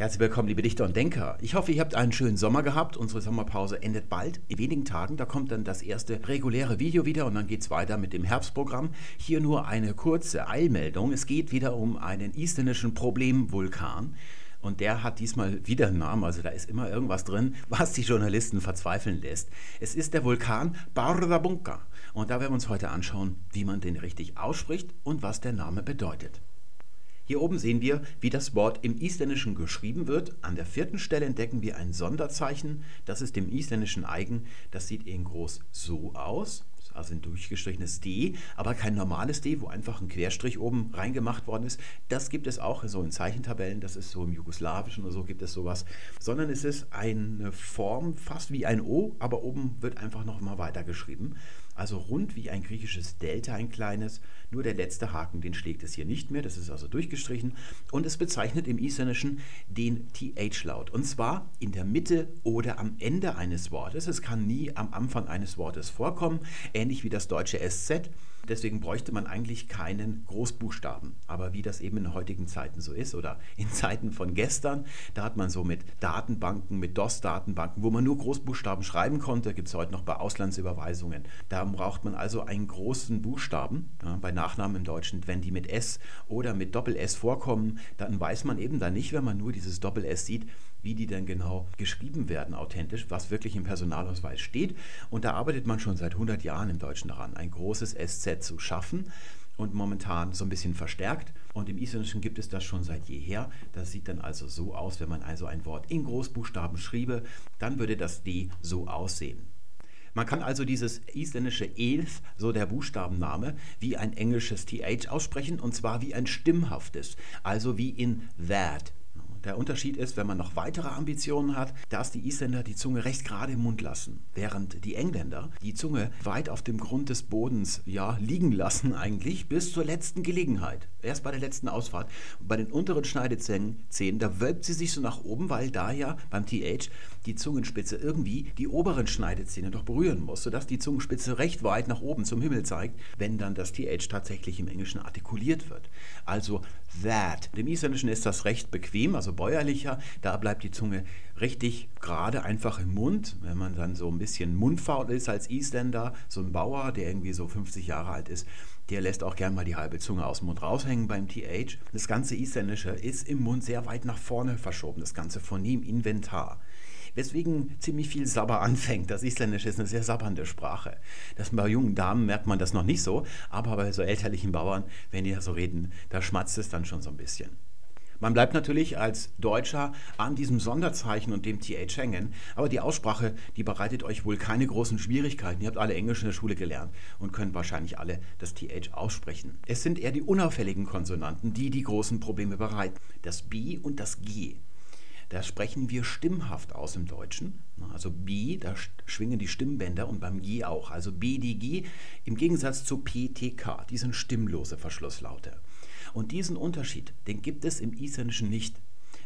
Herzlich willkommen, liebe Dichter und Denker. Ich hoffe, ihr habt einen schönen Sommer gehabt. Unsere Sommerpause endet bald, in wenigen Tagen. Da kommt dann das erste reguläre Video wieder und dann geht es weiter mit dem Herbstprogramm. Hier nur eine kurze Eilmeldung. Es geht wieder um einen isländischen Problemvulkan. Und der hat diesmal wieder einen Namen, also da ist immer irgendwas drin, was die Journalisten verzweifeln lässt. Es ist der Vulkan Bardabunka. Und da werden wir uns heute anschauen, wie man den richtig ausspricht und was der Name bedeutet. Hier oben sehen wir, wie das Wort im Isländischen geschrieben wird. An der vierten Stelle entdecken wir ein Sonderzeichen. Das ist dem Isländischen eigen. Das sieht in groß so aus. Also ein durchgestrichenes D, aber kein normales D, wo einfach ein Querstrich oben reingemacht worden ist. Das gibt es auch so in Zeichentabellen, das ist so im Jugoslawischen oder so gibt es sowas. Sondern es ist eine Form fast wie ein O, aber oben wird einfach nochmal weitergeschrieben also rund wie ein griechisches Delta, ein kleines. Nur der letzte Haken, den schlägt es hier nicht mehr, das ist also durchgestrichen. Und es bezeichnet im Isländischen den TH-Laut. Und zwar in der Mitte oder am Ende eines Wortes. Es kann nie am Anfang eines Wortes vorkommen, ähnlich wie das deutsche SZ. Deswegen bräuchte man eigentlich keinen Großbuchstaben. Aber wie das eben in heutigen Zeiten so ist oder in Zeiten von gestern, da hat man so mit Datenbanken, mit DOS-Datenbanken, wo man nur Großbuchstaben schreiben konnte, gibt es heute noch bei Auslandsüberweisungen. Da braucht man also einen großen Buchstaben. Ja, bei Nachnamen im Deutschen, wenn die mit S oder mit Doppel-S vorkommen, dann weiß man eben da nicht, wenn man nur dieses Doppel-S sieht, wie die denn genau geschrieben werden, authentisch, was wirklich im Personalausweis steht. Und da arbeitet man schon seit 100 Jahren im Deutschen daran, ein großes SZ zu schaffen und momentan so ein bisschen verstärkt. Und im Isländischen gibt es das schon seit jeher. Das sieht dann also so aus, wenn man also ein Wort in Großbuchstaben schriebe, dann würde das D so aussehen. Man kann also dieses isländische Elf, so der Buchstabenname, wie ein englisches TH aussprechen und zwar wie ein stimmhaftes, also wie in that, der Unterschied ist, wenn man noch weitere Ambitionen hat, dass die Isländer die Zunge recht gerade im Mund lassen, während die Engländer die Zunge weit auf dem Grund des Bodens ja, liegen lassen eigentlich bis zur letzten Gelegenheit. Erst bei der letzten Ausfahrt. Bei den unteren Schneidezähnen, da wölbt sie sich so nach oben, weil da ja beim TH die Zungenspitze irgendwie die oberen Schneidezähne doch berühren muss, sodass die Zungenspitze recht weit nach oben zum Himmel zeigt, wenn dann das TH tatsächlich im Englischen artikuliert wird. Also that. Im Isländischen ist das recht bequem, also bäuerlicher. Da bleibt die Zunge richtig gerade einfach im Mund. Wenn man dann so ein bisschen mundfaul ist als Isländer, so ein Bauer, der irgendwie so 50 Jahre alt ist, der lässt auch gern mal die halbe Zunge aus dem Mund raushängen beim TH. Das ganze Isländische ist im Mund sehr weit nach vorne verschoben, das ganze Phonem Inventar weswegen ziemlich viel Sabber anfängt. Das Isländische ist eine sehr sabbernde Sprache. Das bei jungen Damen merkt man das noch nicht so, aber bei so elterlichen Bauern, wenn die so reden, da schmatzt es dann schon so ein bisschen. Man bleibt natürlich als Deutscher an diesem Sonderzeichen und dem TH hängen, aber die Aussprache, die bereitet euch wohl keine großen Schwierigkeiten. Ihr habt alle Englisch in der Schule gelernt und könnt wahrscheinlich alle das TH aussprechen. Es sind eher die unauffälligen Konsonanten, die die großen Probleme bereiten. Das B und das G. Da sprechen wir stimmhaft aus im Deutschen. Also B, da schwingen die Stimmbänder und beim G auch. Also B, D, G im Gegensatz zu P, T, K. Die sind stimmlose Verschlusslaute. Und diesen Unterschied, den gibt es im Isländischen nicht.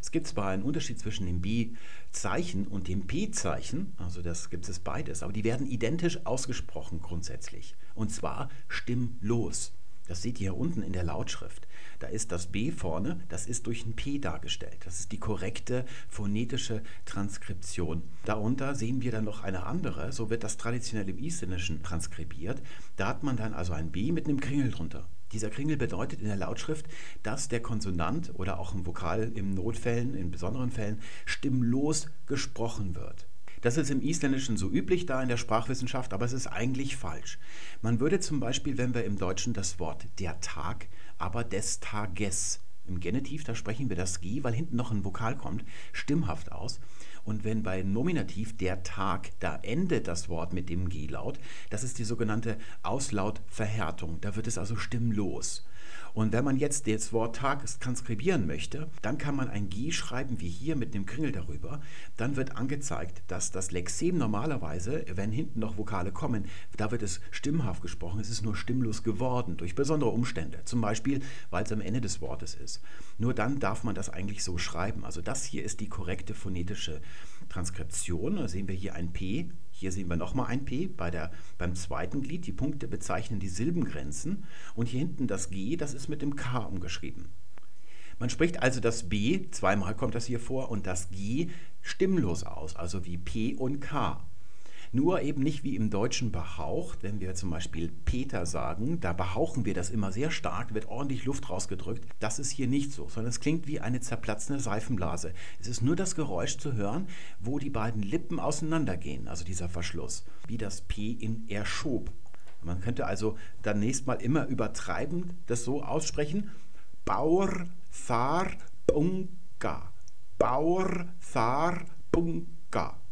Es gibt zwar einen Unterschied zwischen dem B-Zeichen und dem P-Zeichen, also das gibt es beides, aber die werden identisch ausgesprochen grundsätzlich. Und zwar stimmlos. Das seht ihr hier unten in der Lautschrift. Da ist das B vorne, das ist durch ein P dargestellt. Das ist die korrekte phonetische Transkription. Darunter sehen wir dann noch eine andere, so wird das traditionell im Isländischen transkribiert. Da hat man dann also ein B mit einem Kringel drunter. Dieser Kringel bedeutet in der Lautschrift, dass der Konsonant oder auch im Vokal in Notfällen, in besonderen Fällen, stimmlos gesprochen wird. Das ist im Isländischen so üblich da in der Sprachwissenschaft, aber es ist eigentlich falsch. Man würde zum Beispiel, wenn wir im Deutschen das Wort der Tag, aber des Tages im Genitiv, da sprechen wir das G, weil hinten noch ein Vokal kommt, stimmhaft aus. Und wenn bei Nominativ der Tag, da endet das Wort mit dem G-Laut, das ist die sogenannte Auslautverhärtung. Da wird es also stimmlos. Und wenn man jetzt das Wort Tag transkribieren möchte, dann kann man ein G schreiben wie hier mit dem Kringel darüber. Dann wird angezeigt, dass das Lexem normalerweise, wenn hinten noch Vokale kommen, da wird es stimmhaft gesprochen. Es ist nur stimmlos geworden durch besondere Umstände. Zum Beispiel, weil es am Ende des Wortes ist. Nur dann darf man das eigentlich so schreiben. Also das hier ist die korrekte phonetische Transkription. Da sehen wir hier ein P hier sehen wir nochmal ein P bei der, beim zweiten Glied. Die Punkte bezeichnen die Silbengrenzen. Und hier hinten das G, das ist mit dem K umgeschrieben. Man spricht also das B, zweimal kommt das hier vor, und das G stimmlos aus, also wie P und K. Nur eben nicht wie im Deutschen behaucht, wenn wir zum Beispiel Peter sagen, da behauchen wir das immer sehr stark, wird ordentlich Luft rausgedrückt. Das ist hier nicht so, sondern es klingt wie eine zerplatzende Seifenblase. Es ist nur das Geräusch zu hören, wo die beiden Lippen auseinandergehen, also dieser Verschluss, wie das P in erschob. Man könnte also dann nächstes Mal immer übertreibend das so aussprechen. Bauer, Fahr, Bunga. Bauer, Fahr, Bunga.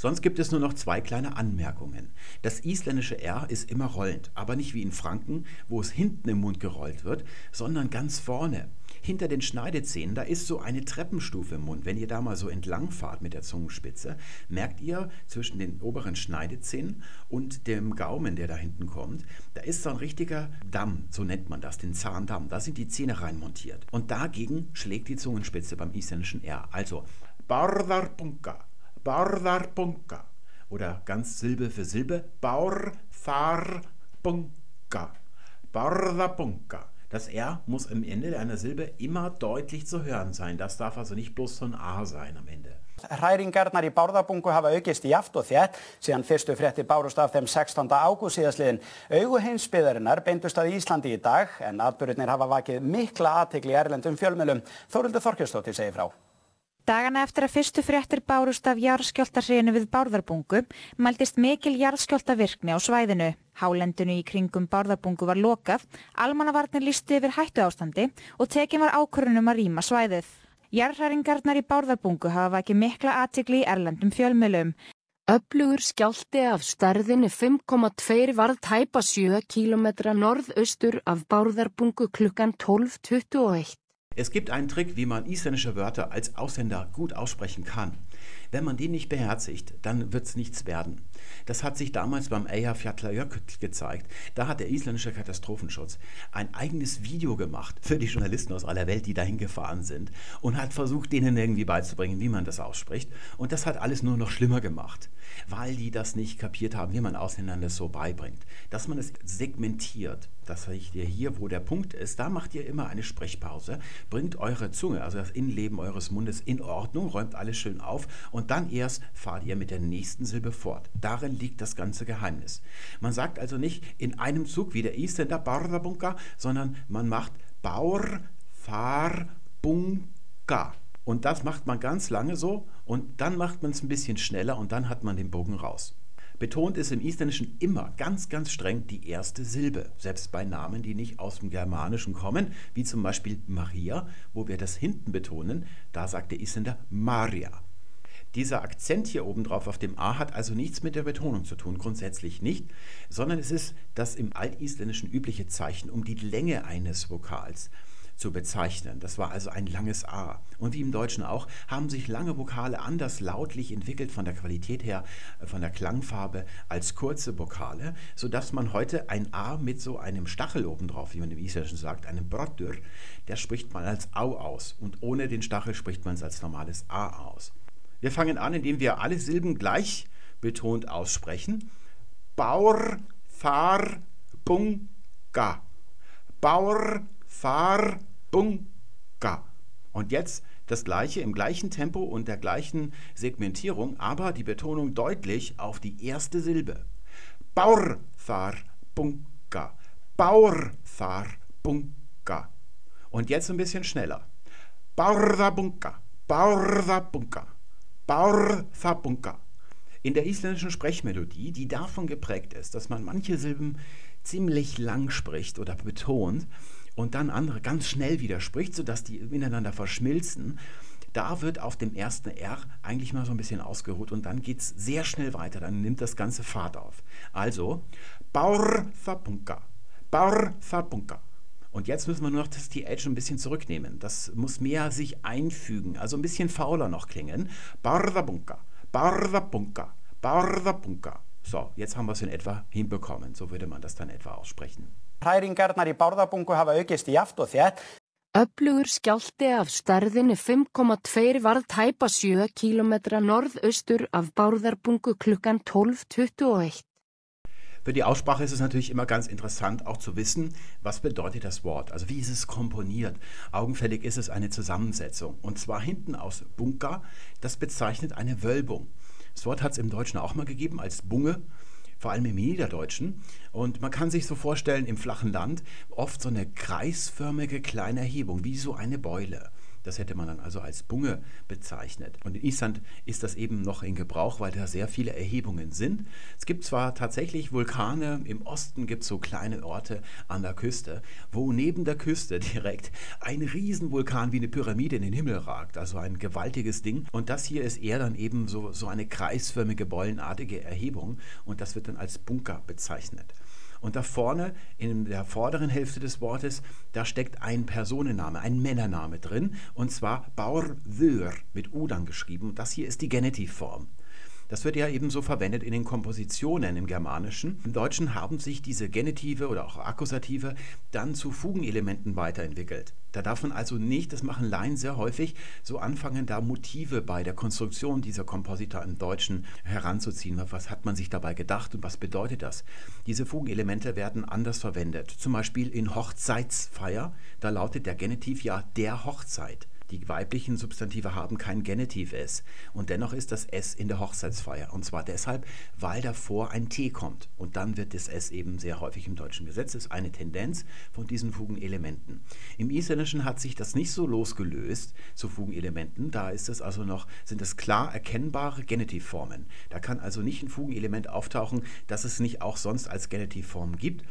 Sonst gibt es nur noch zwei kleine Anmerkungen. Das isländische R ist immer rollend, aber nicht wie in Franken, wo es hinten im Mund gerollt wird, sondern ganz vorne. Hinter den Schneidezähnen, da ist so eine Treppenstufe im Mund. Wenn ihr da mal so entlang fahrt mit der Zungenspitze, merkt ihr zwischen den oberen Schneidezähnen und dem Gaumen, der da hinten kommt, da ist so ein richtiger Damm, so nennt man das, den Zahndamm. Da sind die Zähne reinmontiert. Und dagegen schlägt die Zungenspitze beim isländischen R. Also Barðarpunka. Barðarpunka. Oder ganz Silbe für Silbe, Baurfarpunka. Barðarpunka. Das R muss am Ende einer Silbe immer deutlich zu hören sein. Das darf also nicht bloß so ein A sein am Ende. Hræringarnar í Bárðarbungu hafa aukist í jaft og þétt síðan fyrstu fréttir bárust af þeim 16. ágúst síðasliðin. Augu heimsbyðarinnar beindust að Íslandi í dag en atbyrjunir hafa vakið mikla aðtegli í erlendum fjölmjölum. Þórildur Þorkjörnstóttir segir frá. Dagana eftir að fyrstu fréttir bárust af jarðskjáltarhriðinu við Bárðarbungu mældist mikil jarðskjáltavirkni á svæðinu. Hálendinu í kringum Bárðarbungu var lokað, almannavarnir lísti yfir hættu ástandi og tekin var ákvörunum að rýma svæðið. Jarðhæringarnar í Bárðarbungu hafa ekki mikla aðtikli í erlendum fjölmjölum. Öflugur skjálti af stærðinni 5,2 varð tæpa 7 km norðaustur af Bárðarbungu klukkan 12.21. Es gibt einen Trick, wie man isländische Wörter als Ausländer gut aussprechen kann. Wenn man den nicht beherzigt, dann wird es nichts werden. Das hat sich damals beim Eyjafjallajökull gezeigt. Da hat der isländische Katastrophenschutz ein eigenes Video gemacht für die Journalisten aus aller Welt, die dahin gefahren sind und hat versucht, denen irgendwie beizubringen, wie man das ausspricht. Und das hat alles nur noch schlimmer gemacht, weil die das nicht kapiert haben, wie man Ausländern das so beibringt. Dass man es segmentiert, das seht ihr hier, wo der Punkt ist, da macht ihr immer eine Sprechpause, bringt eure Zunge, also das Innenleben eures Mundes in Ordnung, räumt alles schön auf und dann erst fahrt ihr mit der nächsten Silbe fort. Darin liegt das ganze Geheimnis. Man sagt also nicht in einem Zug wie der Isländer Bardabunka, sondern man macht Baur, Far, Bunka. Und das macht man ganz lange so und dann macht man es ein bisschen schneller und dann hat man den Bogen raus. Betont ist im Isländischen immer ganz, ganz streng die erste Silbe, selbst bei Namen, die nicht aus dem Germanischen kommen, wie zum Beispiel Maria, wo wir das hinten betonen, da sagt der Isländer Maria. Dieser Akzent hier oben drauf auf dem A hat also nichts mit der Betonung zu tun, grundsätzlich nicht, sondern es ist das im Altisländischen übliche Zeichen um die Länge eines Vokals zu bezeichnen. Das war also ein langes A. Und wie im Deutschen auch, haben sich lange Vokale anders lautlich entwickelt von der Qualität her, äh, von der Klangfarbe als kurze Vokale, sodass man heute ein A mit so einem Stachel obendrauf, wie man im Isländischen sagt, einem Brotdur, der spricht man als Au aus. Und ohne den Stachel spricht man es als normales A aus. Wir fangen an, indem wir alle Silben gleich betont aussprechen. Baur, Far, Bunga. Baur, Far, Bunga. Und jetzt das gleiche im gleichen Tempo und der gleichen Segmentierung, aber die Betonung deutlich auf die erste Silbe. Baur, Far, Bunga. Baur, Far, Bunga. Und jetzt ein bisschen schneller. Baurða bunga, baurða bunga, bunga. In der isländischen Sprechmelodie, die davon geprägt ist, dass man manche Silben ziemlich lang spricht oder betont, und dann andere ganz schnell widerspricht, sodass die ineinander verschmilzen, da wird auf dem ersten R eigentlich mal so ein bisschen ausgeruht und dann geht es sehr schnell weiter, dann nimmt das Ganze Fahrt auf. Also, Baur Fapunka, Baur Fapunka. Und jetzt müssen wir nur noch das TH ein bisschen zurücknehmen. Das muss mehr sich einfügen, also ein bisschen fauler noch klingen. Bardabunka, Bardabunka, Bardabunka. So, jetzt haben wir es in etwa hinbekommen. So würde man das dann etwa aussprechen. Öflugur skjálti af stærðinni 5,2 varð tæpa 7 km norðaustur af Bárðarbungu klukkan 12.21. Für die Aussprache ist es natürlich immer ganz interessant, auch zu wissen, was bedeutet das Wort. Also wie ist es komponiert. Augenfällig ist es eine Zusammensetzung. Und zwar hinten aus Bunka, das bezeichnet eine Wölbung. Das Wort hat es im Deutschen auch mal gegeben als Bunge vor allem im Niederdeutschen. Und man kann sich so vorstellen, im flachen Land oft so eine kreisförmige kleine Erhebung, wie so eine Beule. Das hätte man dann also als Bunge bezeichnet. Und in Island ist das eben noch in Gebrauch, weil da sehr viele Erhebungen sind. Es gibt zwar tatsächlich Vulkane, im Osten gibt es so kleine Orte an der Küste, wo neben der Küste direkt ein Riesenvulkan wie eine Pyramide in den Himmel ragt. Also ein gewaltiges Ding. Und das hier ist eher dann eben so, so eine kreisförmige, bollenartige Erhebung. Und das wird dann als Bunker bezeichnet. Und da vorne in der vorderen Hälfte des Wortes, da steckt ein Personenname, ein Männername drin, und zwar Baurður mit U dann geschrieben. Das hier ist die Genitivform. Das wird ja ebenso verwendet in den Kompositionen im Germanischen. Im Deutschen haben sich diese Genitive oder auch Akkusative dann zu Fugenelementen weiterentwickelt. Da darf man also nicht, das machen Laien sehr häufig, so anfangen, da Motive bei der Konstruktion dieser Komposita im Deutschen heranzuziehen. Was hat man sich dabei gedacht und was bedeutet das? Diese Fugenelemente werden anders verwendet. Zum Beispiel in Hochzeitsfeier, da lautet der Genitiv ja der Hochzeit. Die weiblichen Substantive haben kein Genitiv S. Und dennoch ist das S in der Hochzeitsfeier. Und zwar deshalb, weil davor ein T kommt. Und dann wird das S eben sehr häufig im deutschen Gesetz. Das ist eine Tendenz von diesen Fugenelementen. Im Isländischen hat sich das nicht so losgelöst zu Fugenelementen. Da ist es also noch, sind es klar erkennbare Genitivformen. Da kann also nicht ein Fugenelement auftauchen, das es nicht auch sonst als Genitivform gibt.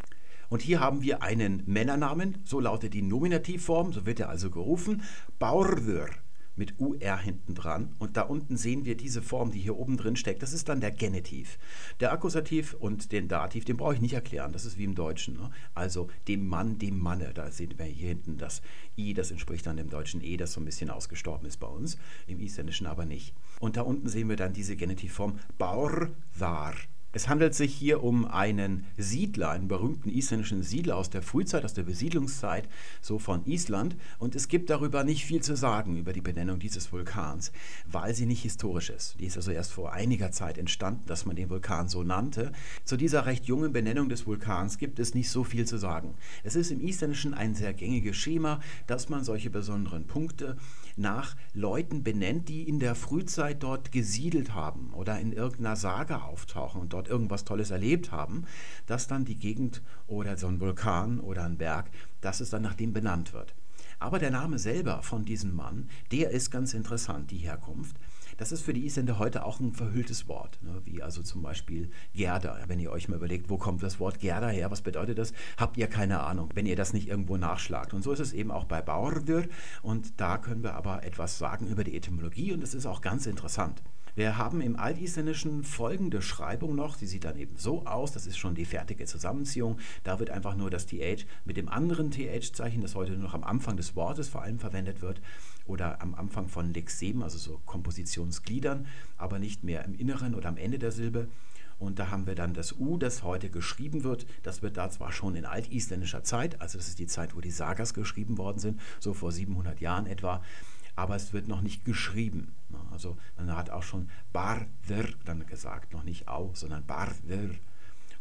Und hier haben wir einen Männernamen, so lautet die Nominativform, so wird er also gerufen, Baurður mit UR hinten dran. Und da unten sehen wir diese Form, die hier oben drin steckt. Das ist dann der Genitiv. Der Akkusativ und den Dativ, den brauche ich nicht erklären. Das ist wie im Deutschen. Ne? Also dem Mann, dem Manne. Da sehen wir hier hinten das I, das entspricht dann dem deutschen E, das so ein bisschen ausgestorben ist bei uns. Im Isländischen aber nicht. Und da unten sehen wir dann diese Genitivform Baurðar. Es handelt sich hier um einen Siedler, einen berühmten isländischen Siedler aus der Frühzeit, aus der Besiedlungszeit, so von Island. Und es gibt darüber nicht viel zu sagen, über die Benennung dieses Vulkans, weil sie nicht historisch ist. Die ist also erst vor einiger Zeit entstanden, dass man den Vulkan so nannte. Zu dieser recht jungen Benennung des Vulkans gibt es nicht so viel zu sagen. Es ist im Isländischen ein sehr gängiges Schema, dass man solche besonderen Punkte nach Leuten benennt, die in der Frühzeit dort gesiedelt haben oder in irgendeiner Sage auftauchen und dort irgendwas Tolles erlebt haben, dass dann die Gegend oder so ein Vulkan oder ein Berg, dass es dann nach dem benannt wird. Aber der Name selber von diesem Mann, der ist ganz interessant, die Herkunft. Das ist für die Isländer heute auch ein verhülltes Wort, ne? wie also zum Beispiel Gerda. Wenn ihr euch mal überlegt, wo kommt das Wort Gerda her, was bedeutet das, habt ihr keine Ahnung, wenn ihr das nicht irgendwo nachschlagt. Und so ist es eben auch bei Baurdir. Und da können wir aber etwas sagen über die Etymologie und das ist auch ganz interessant. Wir haben im Altisländischen folgende Schreibung noch, die sieht dann eben so aus, das ist schon die fertige Zusammenziehung. Da wird einfach nur das TH mit dem anderen TH-Zeichen, das heute nur noch am Anfang des Wortes vor allem verwendet wird, oder am Anfang von Lexemen, also so Kompositionsgliedern, aber nicht mehr im Inneren oder am Ende der Silbe. Und da haben wir dann das U, das heute geschrieben wird. Das wird da zwar schon in altisländischer Zeit, also das ist die Zeit, wo die Sagas geschrieben worden sind, so vor 700 Jahren etwa, aber es wird noch nicht geschrieben. Ne? Also man hat auch schon Barder dann gesagt, noch nicht Au, sondern Barder.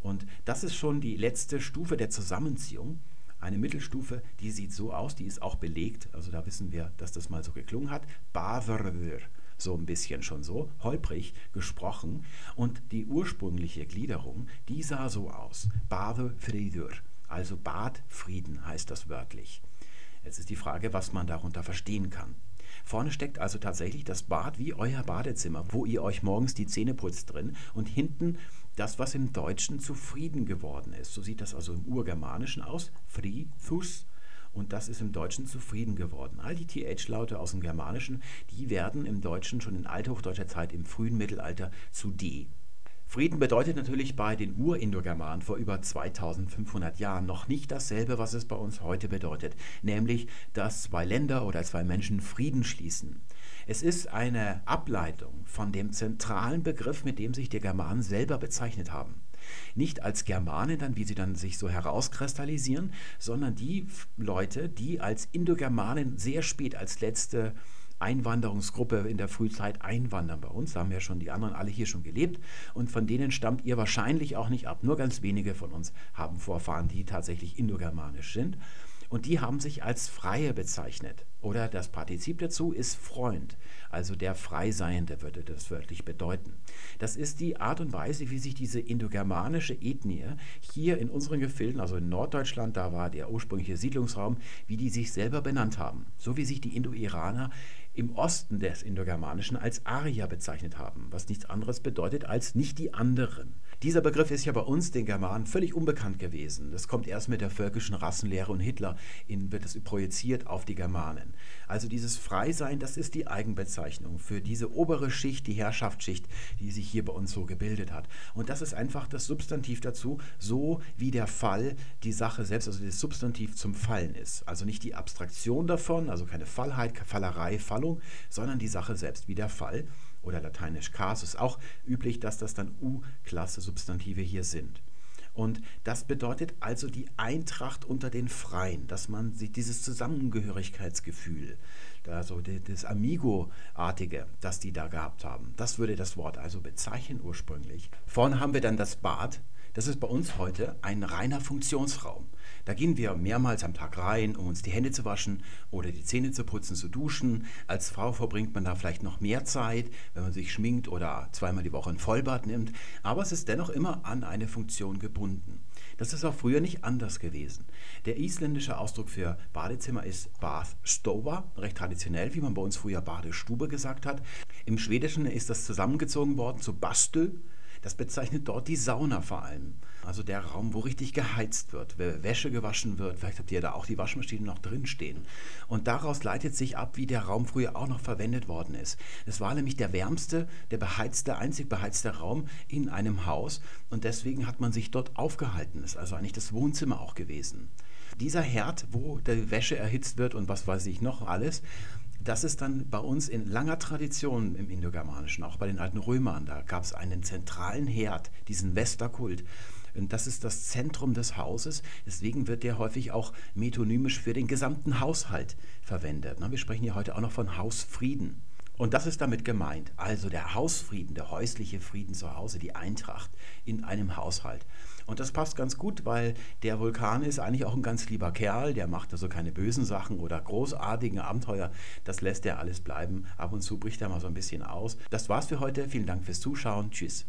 Und das ist schon die letzte Stufe der Zusammenziehung. Eine Mittelstufe, die sieht so aus, die ist auch belegt, also da wissen wir, dass das mal so geklungen hat. Baverder, so ein bisschen schon so, holprig gesprochen. Und die ursprüngliche Gliederung, die sah so aus. Bade Frieder, also Bad Frieden heißt das wörtlich. Jetzt ist die Frage, was man darunter verstehen kann. Vorne steckt also tatsächlich das Bad wie euer Badezimmer, wo ihr euch morgens die Zähne putzt drin und hinten das, was im Deutschen zufrieden geworden ist. So sieht das also im Urgermanischen aus. Frithus. Und das ist im Deutschen zufrieden geworden. All die TH-Laute aus dem Germanischen, die werden im Deutschen schon in althochdeutscher Zeit im frühen Mittelalter zu D. Frieden bedeutet natürlich bei den Urindogermanen vor über 2500 Jahren noch nicht dasselbe, was es bei uns heute bedeutet, nämlich, dass zwei Länder oder zwei Menschen Frieden schließen. Es ist eine Ableitung von dem zentralen Begriff, mit dem sich die Germanen selber bezeichnet haben. Nicht als Germanen dann, wie sie dann sich so herauskristallisieren, sondern die Leute, die als Indogermanen sehr spät als letzte Einwanderungsgruppe in der Frühzeit einwandern bei uns. Da haben ja schon die anderen alle hier schon gelebt und von denen stammt ihr wahrscheinlich auch nicht ab. Nur ganz wenige von uns haben Vorfahren, die tatsächlich indogermanisch sind. Und die haben sich als Freie bezeichnet. Oder das Partizip dazu ist Freund, also der Freiseiende würde das wörtlich bedeuten. Das ist die Art und Weise, wie sich diese indogermanische Ethnie hier in unseren Gefilden, also in Norddeutschland, da war der ursprüngliche Siedlungsraum, wie die sich selber benannt haben. So wie sich die Indo-Iraner im Osten des Indogermanischen als Arier bezeichnet haben, was nichts anderes bedeutet als nicht die anderen. Dieser Begriff ist ja bei uns, den Germanen, völlig unbekannt gewesen. Das kommt erst mit der völkischen Rassenlehre und Hitler in, wird es projiziert auf die Germanen. Also dieses Freisein, das ist die Eigenbezeichnung für diese obere Schicht, die Herrschaftsschicht, die sich hier bei uns so gebildet hat. Und das ist einfach das Substantiv dazu, so wie der Fall die Sache selbst, also das Substantiv zum Fallen ist. Also nicht die Abstraktion davon, also keine Fallheit, Fallerei, Fallung, sondern die Sache selbst, wie der Fall oder lateinisch casus auch üblich, dass das dann U-Klasse Substantive hier sind. Und das bedeutet also die Eintracht unter den Freien, dass man sich dieses Zusammengehörigkeitsgefühl, also das Amigo-artige, das die da gehabt haben, das würde das Wort also bezeichnen ursprünglich. Vorne haben wir dann das Bad. Das ist bei uns heute ein reiner Funktionsraum. Da gehen wir mehrmals am Tag rein, um uns die Hände zu waschen oder die Zähne zu putzen, zu duschen. Als Frau verbringt man da vielleicht noch mehr Zeit, wenn man sich schminkt oder zweimal die Woche ein Vollbad nimmt. Aber es ist dennoch immer an eine Funktion gebunden. Das ist auch früher nicht anders gewesen. Der isländische Ausdruck für Badezimmer ist Bathstova, recht traditionell, wie man bei uns früher Badestube gesagt hat. Im Schwedischen ist das zusammengezogen worden zu Bastö. Das bezeichnet dort die Sauna vor allem. Also der Raum, wo richtig geheizt wird, wo Wäsche gewaschen wird. Vielleicht habt ihr da auch die Waschmaschine noch drin stehen. Und daraus leitet sich ab, wie der Raum früher auch noch verwendet worden ist. Es war nämlich der wärmste, der beheizte, einzig beheizte Raum in einem Haus. Und deswegen hat man sich dort aufgehalten. Das ist also eigentlich das Wohnzimmer auch gewesen. Dieser Herd, wo die Wäsche erhitzt wird und was weiß ich noch alles, das ist dann bei uns in langer Tradition im Indogermanischen, auch bei den alten Römern. Da gab es einen zentralen Herd, diesen Vesterkult. Und das ist das Zentrum des Hauses. Deswegen wird der häufig auch metonymisch für den gesamten Haushalt verwendet. Wir sprechen ja heute auch noch von Hausfrieden. Und das ist damit gemeint. Also der Hausfrieden, der häusliche Frieden zu Hause, die Eintracht in einem Haushalt. Und das passt ganz gut, weil der Vulkan ist eigentlich auch ein ganz lieber Kerl, der macht also keine bösen Sachen oder großartigen Abenteuer. Das lässt er alles bleiben. Ab und zu bricht er mal so ein bisschen aus. Das war's für heute. Vielen Dank fürs Zuschauen. Tschüss.